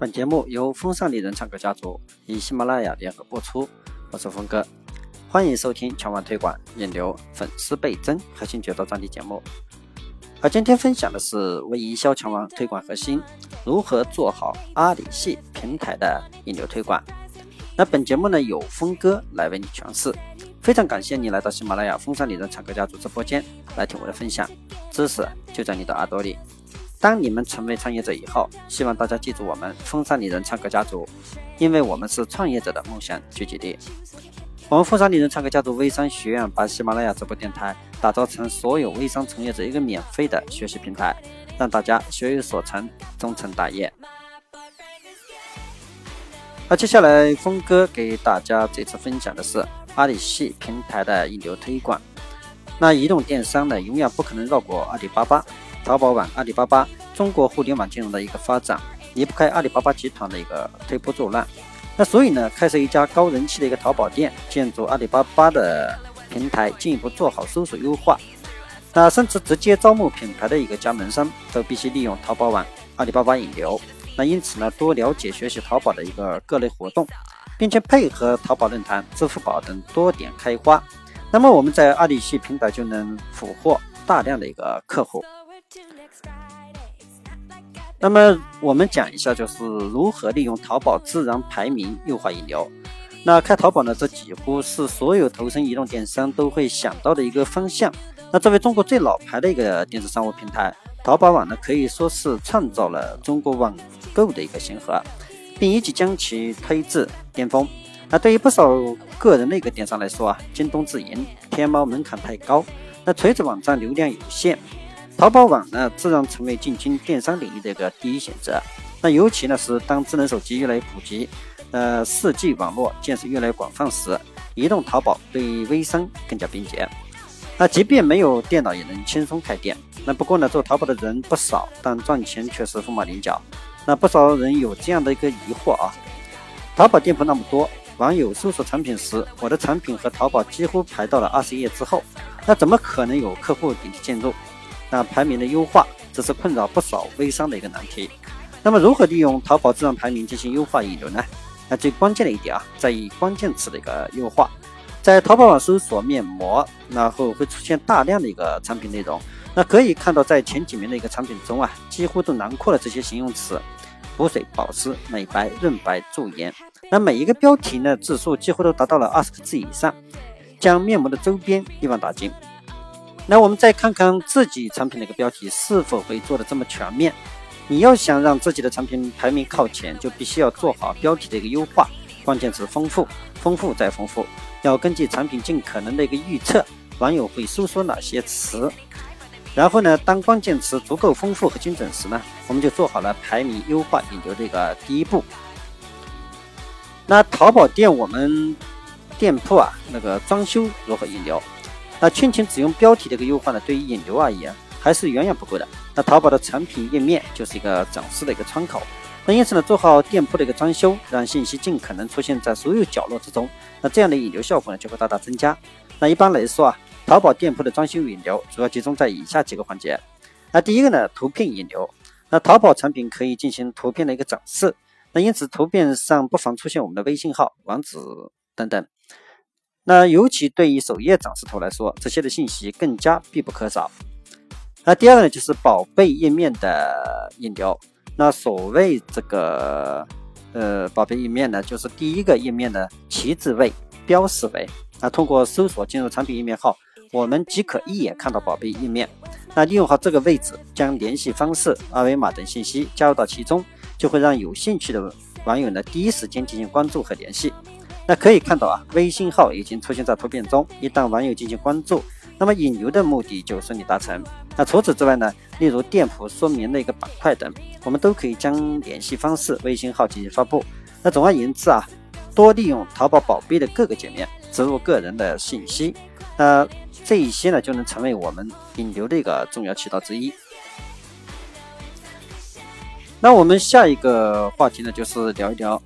本节目由风尚丽人唱歌家族与喜马拉雅联合播出，我是峰哥，欢迎收听全网推广引流、粉丝倍增、核心诀窍专题节目。而今天分享的是微营销强网推广核心，如何做好阿里系平台的引流推广。那本节目呢，由峰哥来为你诠释。非常感谢你来到喜马拉雅风尚丽人唱歌家族直播间来听我的分享，知识就在你的耳朵里。当你们成为创业者以后，希望大家记住我们风尚丽人唱歌家族，因为我们是创业者的梦想聚集地。我们风尚丽人唱歌家族微商学院把喜马拉雅直播电台打造成所有微商从业者一个免费的学习平台，让大家学有所成，终成大业。那接下来，峰哥给大家这次分享的是阿里系平台的引流推广。那移动电商呢，永远不可能绕过阿里巴巴。淘宝网、阿里巴巴，中国互联网金融的一个发展，离不开阿里巴巴集团的一个推波助澜。那所以呢，开设一家高人气的一个淘宝店，建筑阿里巴巴的平台，进一步做好搜索优化。那甚至直接招募品牌的一个加盟商，都必须利用淘宝网、阿里巴巴引流。那因此呢，多了解学习淘宝的一个各类活动，并且配合淘宝论坛、支付宝等多点开花。那么我们在阿里系平台就能俘获大量的一个客户。那么我们讲一下，就是如何利用淘宝自然排名优化引流。那开淘宝呢，这几乎是所有投身移动电商都会想到的一个方向。那作为中国最老牌的一个电子商务平台，淘宝网呢可以说是创造了中国网购的一个先河，并一举将其推至巅峰。那对于不少个人的一个电商来说啊，京东自营、天猫门槛太高，那垂直网站流量有限。淘宝网呢，自然成为进军电商领域的一个第一选择。那尤其呢是当智能手机越来越普及，呃，四 G 网络建设越来越广泛时，移动淘宝对微商更加便捷。那即便没有电脑也能轻松开店。那不过呢，做淘宝的人不少，但赚钱却是凤毛麟角。那不少人有这样的一个疑惑啊：淘宝店铺那么多，网友搜索产品时，我的产品和淘宝几乎排到了二十页之后，那怎么可能有客户点击进入？那排名的优化，这是困扰不少微商的一个难题。那么，如何利用淘宝自然排名进行优化引流呢？那最关键的一点啊，在于关键词的一个优化。在淘宝网搜索面膜，然后会出现大量的一个产品内容。那可以看到，在前几名的一个产品中啊，几乎都囊括了这些形容词：补水、保湿、美白、润白、驻颜。那每一个标题呢，字数几乎都达到了二十个字以上，将面膜的周边一网打尽。那我们再看看自己产品的一个标题是否会做的这么全面。你要想让自己的产品排名靠前，就必须要做好标题的一个优化，关键词丰富，丰富再丰富。要根据产品尽可能的一个预测，网友会搜索哪些词。然后呢，当关键词足够丰富和精准时呢，我们就做好了排名优化引流的一个第一步。那淘宝店我们店铺啊，那个装修如何引流？那圈钱只用标题的一个优化呢，对于引流而言还是远远不够的。那淘宝的产品页面就是一个展示的一个窗口，那因此呢，做好店铺的一个装修，让信息尽可能出现在所有角落之中，那这样的引流效果呢就会大大增加。那一般来说啊，淘宝店铺的装修引流主要集中在以下几个环节。那第一个呢，图片引流。那淘宝产品可以进行图片的一个展示，那因此图片上不妨出现我们的微信号、网址等等。那尤其对于首页展示图来说，这些的信息更加必不可少。那第二个呢，就是宝贝页面的引流。那所谓这个呃宝贝页面呢，就是第一个页面的旗帜位、标识位。那通过搜索进入产品页面后，我们即可一眼看到宝贝页面。那利用好这个位置，将联系方式、二维码等信息加入到其中，就会让有兴趣的网友呢第一时间进行关注和联系。那可以看到啊，微信号已经出现在图片中。一旦网友进行关注，那么引流的目的就顺利达成。那除此之外呢，例如店铺说明的一个板块等，我们都可以将联系方式、微信号进行发布。那总而言之啊，多利用淘宝宝贝的各个界面植入个人的信息，那这一些呢就能成为我们引流的一个重要渠道之一。那我们下一个话题呢，就是聊一聊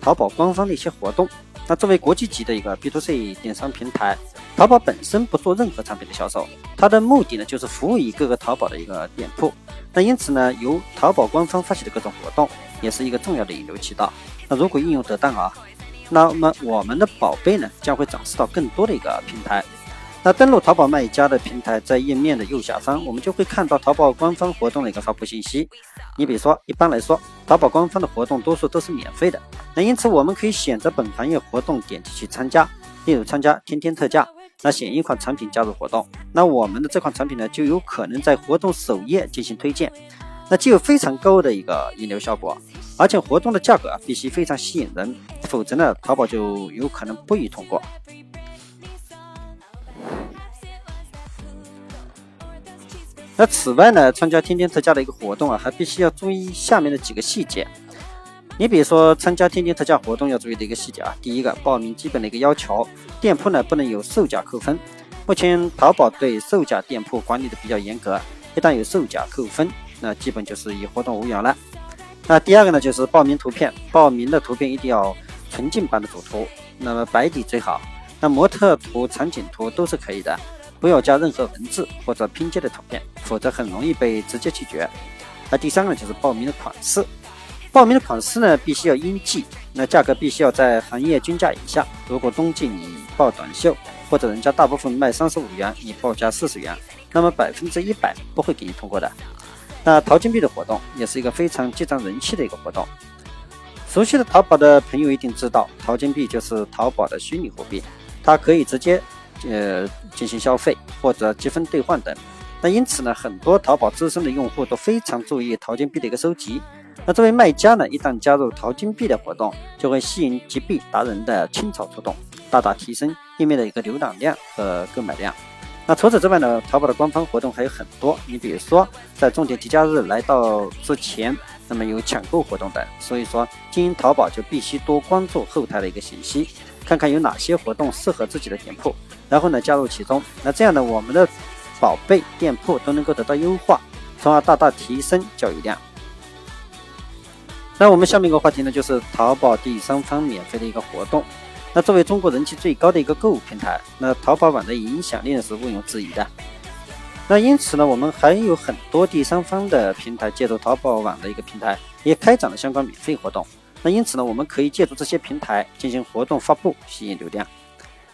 淘宝官方的一些活动。那作为国际级的一个 B to C 电商平台，淘宝本身不做任何产品的销售，它的目的呢就是服务于各个淘宝的一个店铺。那因此呢，由淘宝官方发起的各种活动也是一个重要的引流渠道。那如果应用得当啊，那么我们的宝贝呢将会展示到更多的一个平台。那登录淘宝卖家的平台，在页面的右下方，我们就会看到淘宝官方活动的一个发布信息。你比如说，一般来说，淘宝官方的活动多数都是免费的。那因此，我们可以选择本行业活动，点击去参加。例如参加天天特价，那选一款产品加入活动，那我们的这款产品呢，就有可能在活动首页进行推荐，那具有非常高的一个引流效果，而且活动的价格啊必须非常吸引人，否则呢，淘宝就有可能不予通过。那此外呢，参加天天特价的一个活动啊，还必须要注意下面的几个细节。你比如说参加天天特价活动要注意的一个细节啊，第一个报名基本的一个要求，店铺呢不能有售假扣分。目前淘宝对售假店铺管理的比较严格，一旦有售假扣分，那基本就是与活动无缘了。那第二个呢，就是报名图片，报名的图片一定要纯净版的主图，那么白底最好。那模特图、场景图都是可以的，不要加任何文字或者拼接的图片，否则很容易被直接拒绝。那第三个呢，就是报名的款式。报名的款式呢，必须要应季，那价格必须要在行业均价以下。如果冬季你报短袖，或者人家大部分卖三十五元，你报价四十元，那么百分之一百不会给你通过的。那淘金币的活动也是一个非常积攒人气的一个活动。熟悉的淘宝的朋友一定知道，淘金币就是淘宝的虚拟货币，它可以直接呃进行消费或者积分兑换等。那因此呢，很多淘宝资深的用户都非常注意淘金币的一个收集。那作为卖家呢，一旦加入淘金币的活动，就会吸引集币达人的倾巢出动，大大提升页面的一个浏览量和购买量。那除此之外呢，淘宝的官方活动还有很多。你比如说，在重点节假日来到之前，那么有抢购活动等。所以说，经营淘宝就必须多关注后台的一个信息，看看有哪些活动适合自己的店铺，然后呢加入其中。那这样呢，我们的宝贝店铺都能够得到优化，从而大大提升交易量。那我们下面一个话题呢，就是淘宝第三方免费的一个活动。那作为中国人气最高的一个购物平台，那淘宝网的影响力呢是毋庸置疑的。那因此呢，我们还有很多第三方的平台借助淘宝网的一个平台，也开展了相关免费活动。那因此呢，我们可以借助这些平台进行活动发布，吸引流量。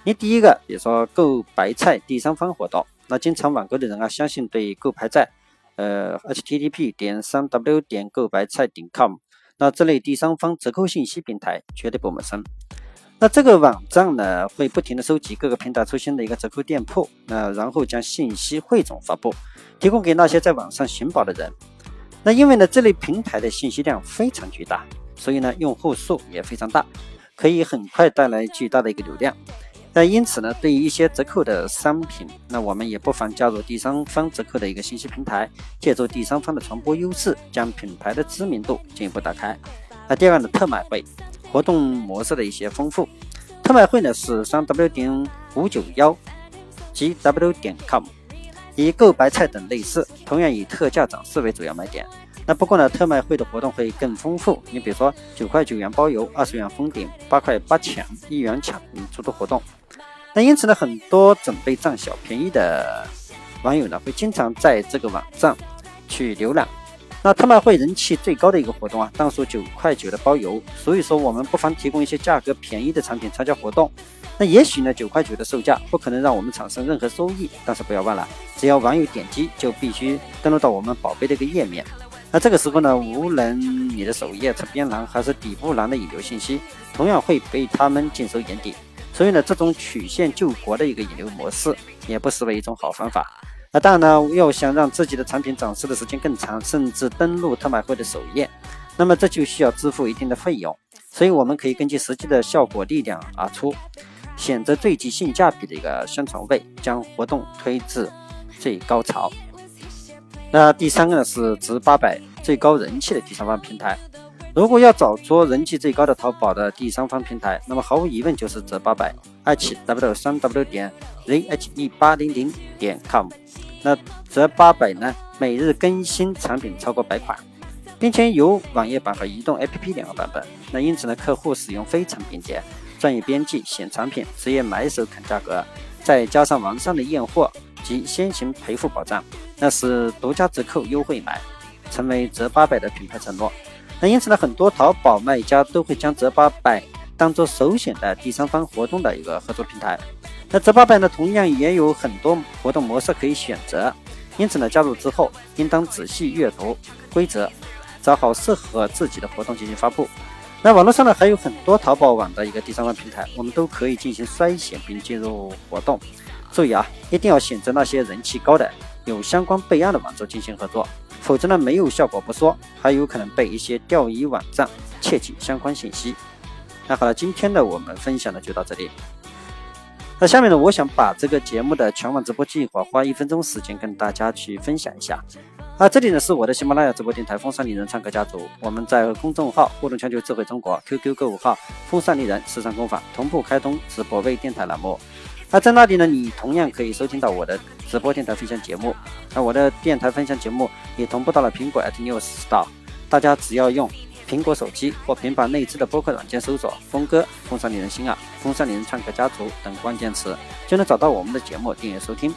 你第一个，比如说购白菜第三方活动，那经常网购的人啊，相信对购白菜，呃，http 点三 w 点购白菜点 com。那这类第三方折扣信息平台绝对不陌生。那这个网站呢，会不停的收集各个平台出现的一个折扣店铺，那然后将信息汇总发布，提供给那些在网上寻宝的人。那因为呢，这类平台的信息量非常巨大，所以呢，用户数也非常大，可以很快带来巨大的一个流量。那因此呢，对于一些折扣的商品，那我们也不妨加入第三方折扣的一个信息平台，借助第三方的传播优势，将品牌的知名度进一步打开。那第二呢，特卖会活动模式的一些丰富，特卖会呢是三 w 点五九幺 g w 点 com，以购白菜等类似，同样以特价展示为主要卖点。那不过呢，特卖会的活动会更丰富。你比如说，九块九元包邮，二十元封顶，八块八抢，一元抢出的活动。那因此呢，很多准备占小便宜的网友呢，会经常在这个网站去浏览。那特卖会人气最高的一个活动啊，当属九块九的包邮。所以说，我们不妨提供一些价格便宜的产品参加活动。那也许呢，九块九的售价不可能让我们产生任何收益，但是不要忘了，只要网友点击，就必须登录到我们宝贝的一个页面。那这个时候呢，无论你的首页侧边栏还是底部栏的引流信息，同样会被他们尽收眼底。所以呢，这种曲线救国的一个引流模式，也不失为一种好方法。那当然呢，要想让自己的产品展示的时间更长，甚至登录特卖会的首页，那么这就需要支付一定的费用。所以我们可以根据实际的效果力量而出，选择最具性价比的一个宣传位，将活动推至最高潮。那第三个呢是值八百最高人气的第三方平台。如果要找出人气最高的淘宝的第三方平台，那么毫无疑问就是折八百，爱奇 w 三 w 点 zh 一八零零点 com。那折八百呢，每日更新产品超过百款，并且有网页版和移动 APP 两个版本。那因此呢，客户使用非常便捷，专业编辑选产品，直接买手砍价格，再加上完善的验货及先行赔付保障，那是独家折扣优惠买，成为折八百的品牌承诺。那因此呢，很多淘宝卖家都会将折八百当做首选的第三方活动的一个合作平台。那折八百呢，同样也有很多活动模式可以选择。因此呢，加入之后应当仔细阅读规则，找好适合自己的活动进行发布。那网络上呢，还有很多淘宝网的一个第三方平台，我们都可以进行筛选并进入活动。注意啊，一定要选择那些人气高的、有相关备案的网站进行合作。否则呢，没有效果不说，还有可能被一些钓鱼网站窃取相关信息。那好了，今天的我们分享的就到这里。那下面呢，我想把这个节目的全网直播计划花一分钟时间跟大家去分享一下。啊，这里呢是我的喜马拉雅直播电台“风尚丽人唱歌家族”，我们在公众号“互动全球智慧中国 ”QQ 购物号“风尚丽人时尚工坊”同步开通直播微电台栏目。那在那里呢，你同样可以收听到我的直播电台分享节目。那我的电台分享节目也同步到了苹果 iTunes Store，大家只要用苹果手机或平板内置的播客软件搜索“峰哥”“风尚丽人心啊”“风尚丽人唱歌家族”等关键词，就能找到我们的节目订阅收听。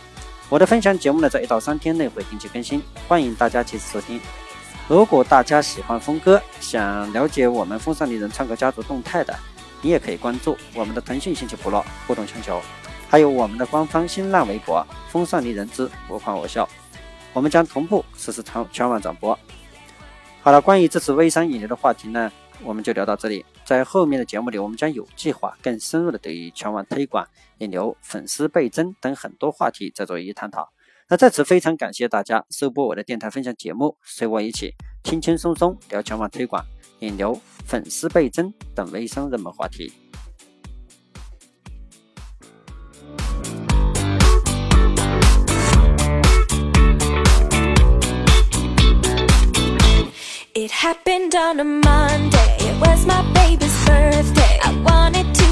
我的分享节目呢，在一到三天内会定期更新，欢迎大家及时收听。如果大家喜欢峰哥，想了解我们风尚丽人唱歌家族动态的，你也可以关注我们的腾讯兴趣部落“互动全球”。还有我们的官方新浪微博“风尚丽人之我欢我笑”，我们将同步实时全全网转播。好了，关于这次微商引流的话题呢，我们就聊到这里。在后面的节目里，我们将有计划、更深入的对于全网推广、引流、粉丝倍增等很多话题再做一一探讨。那在此非常感谢大家收播我的电台分享节目，随我一起轻轻松松聊全网推广、引流、粉丝倍增等微商热门话题。on a Monday. It was my baby's birthday. I wanted to.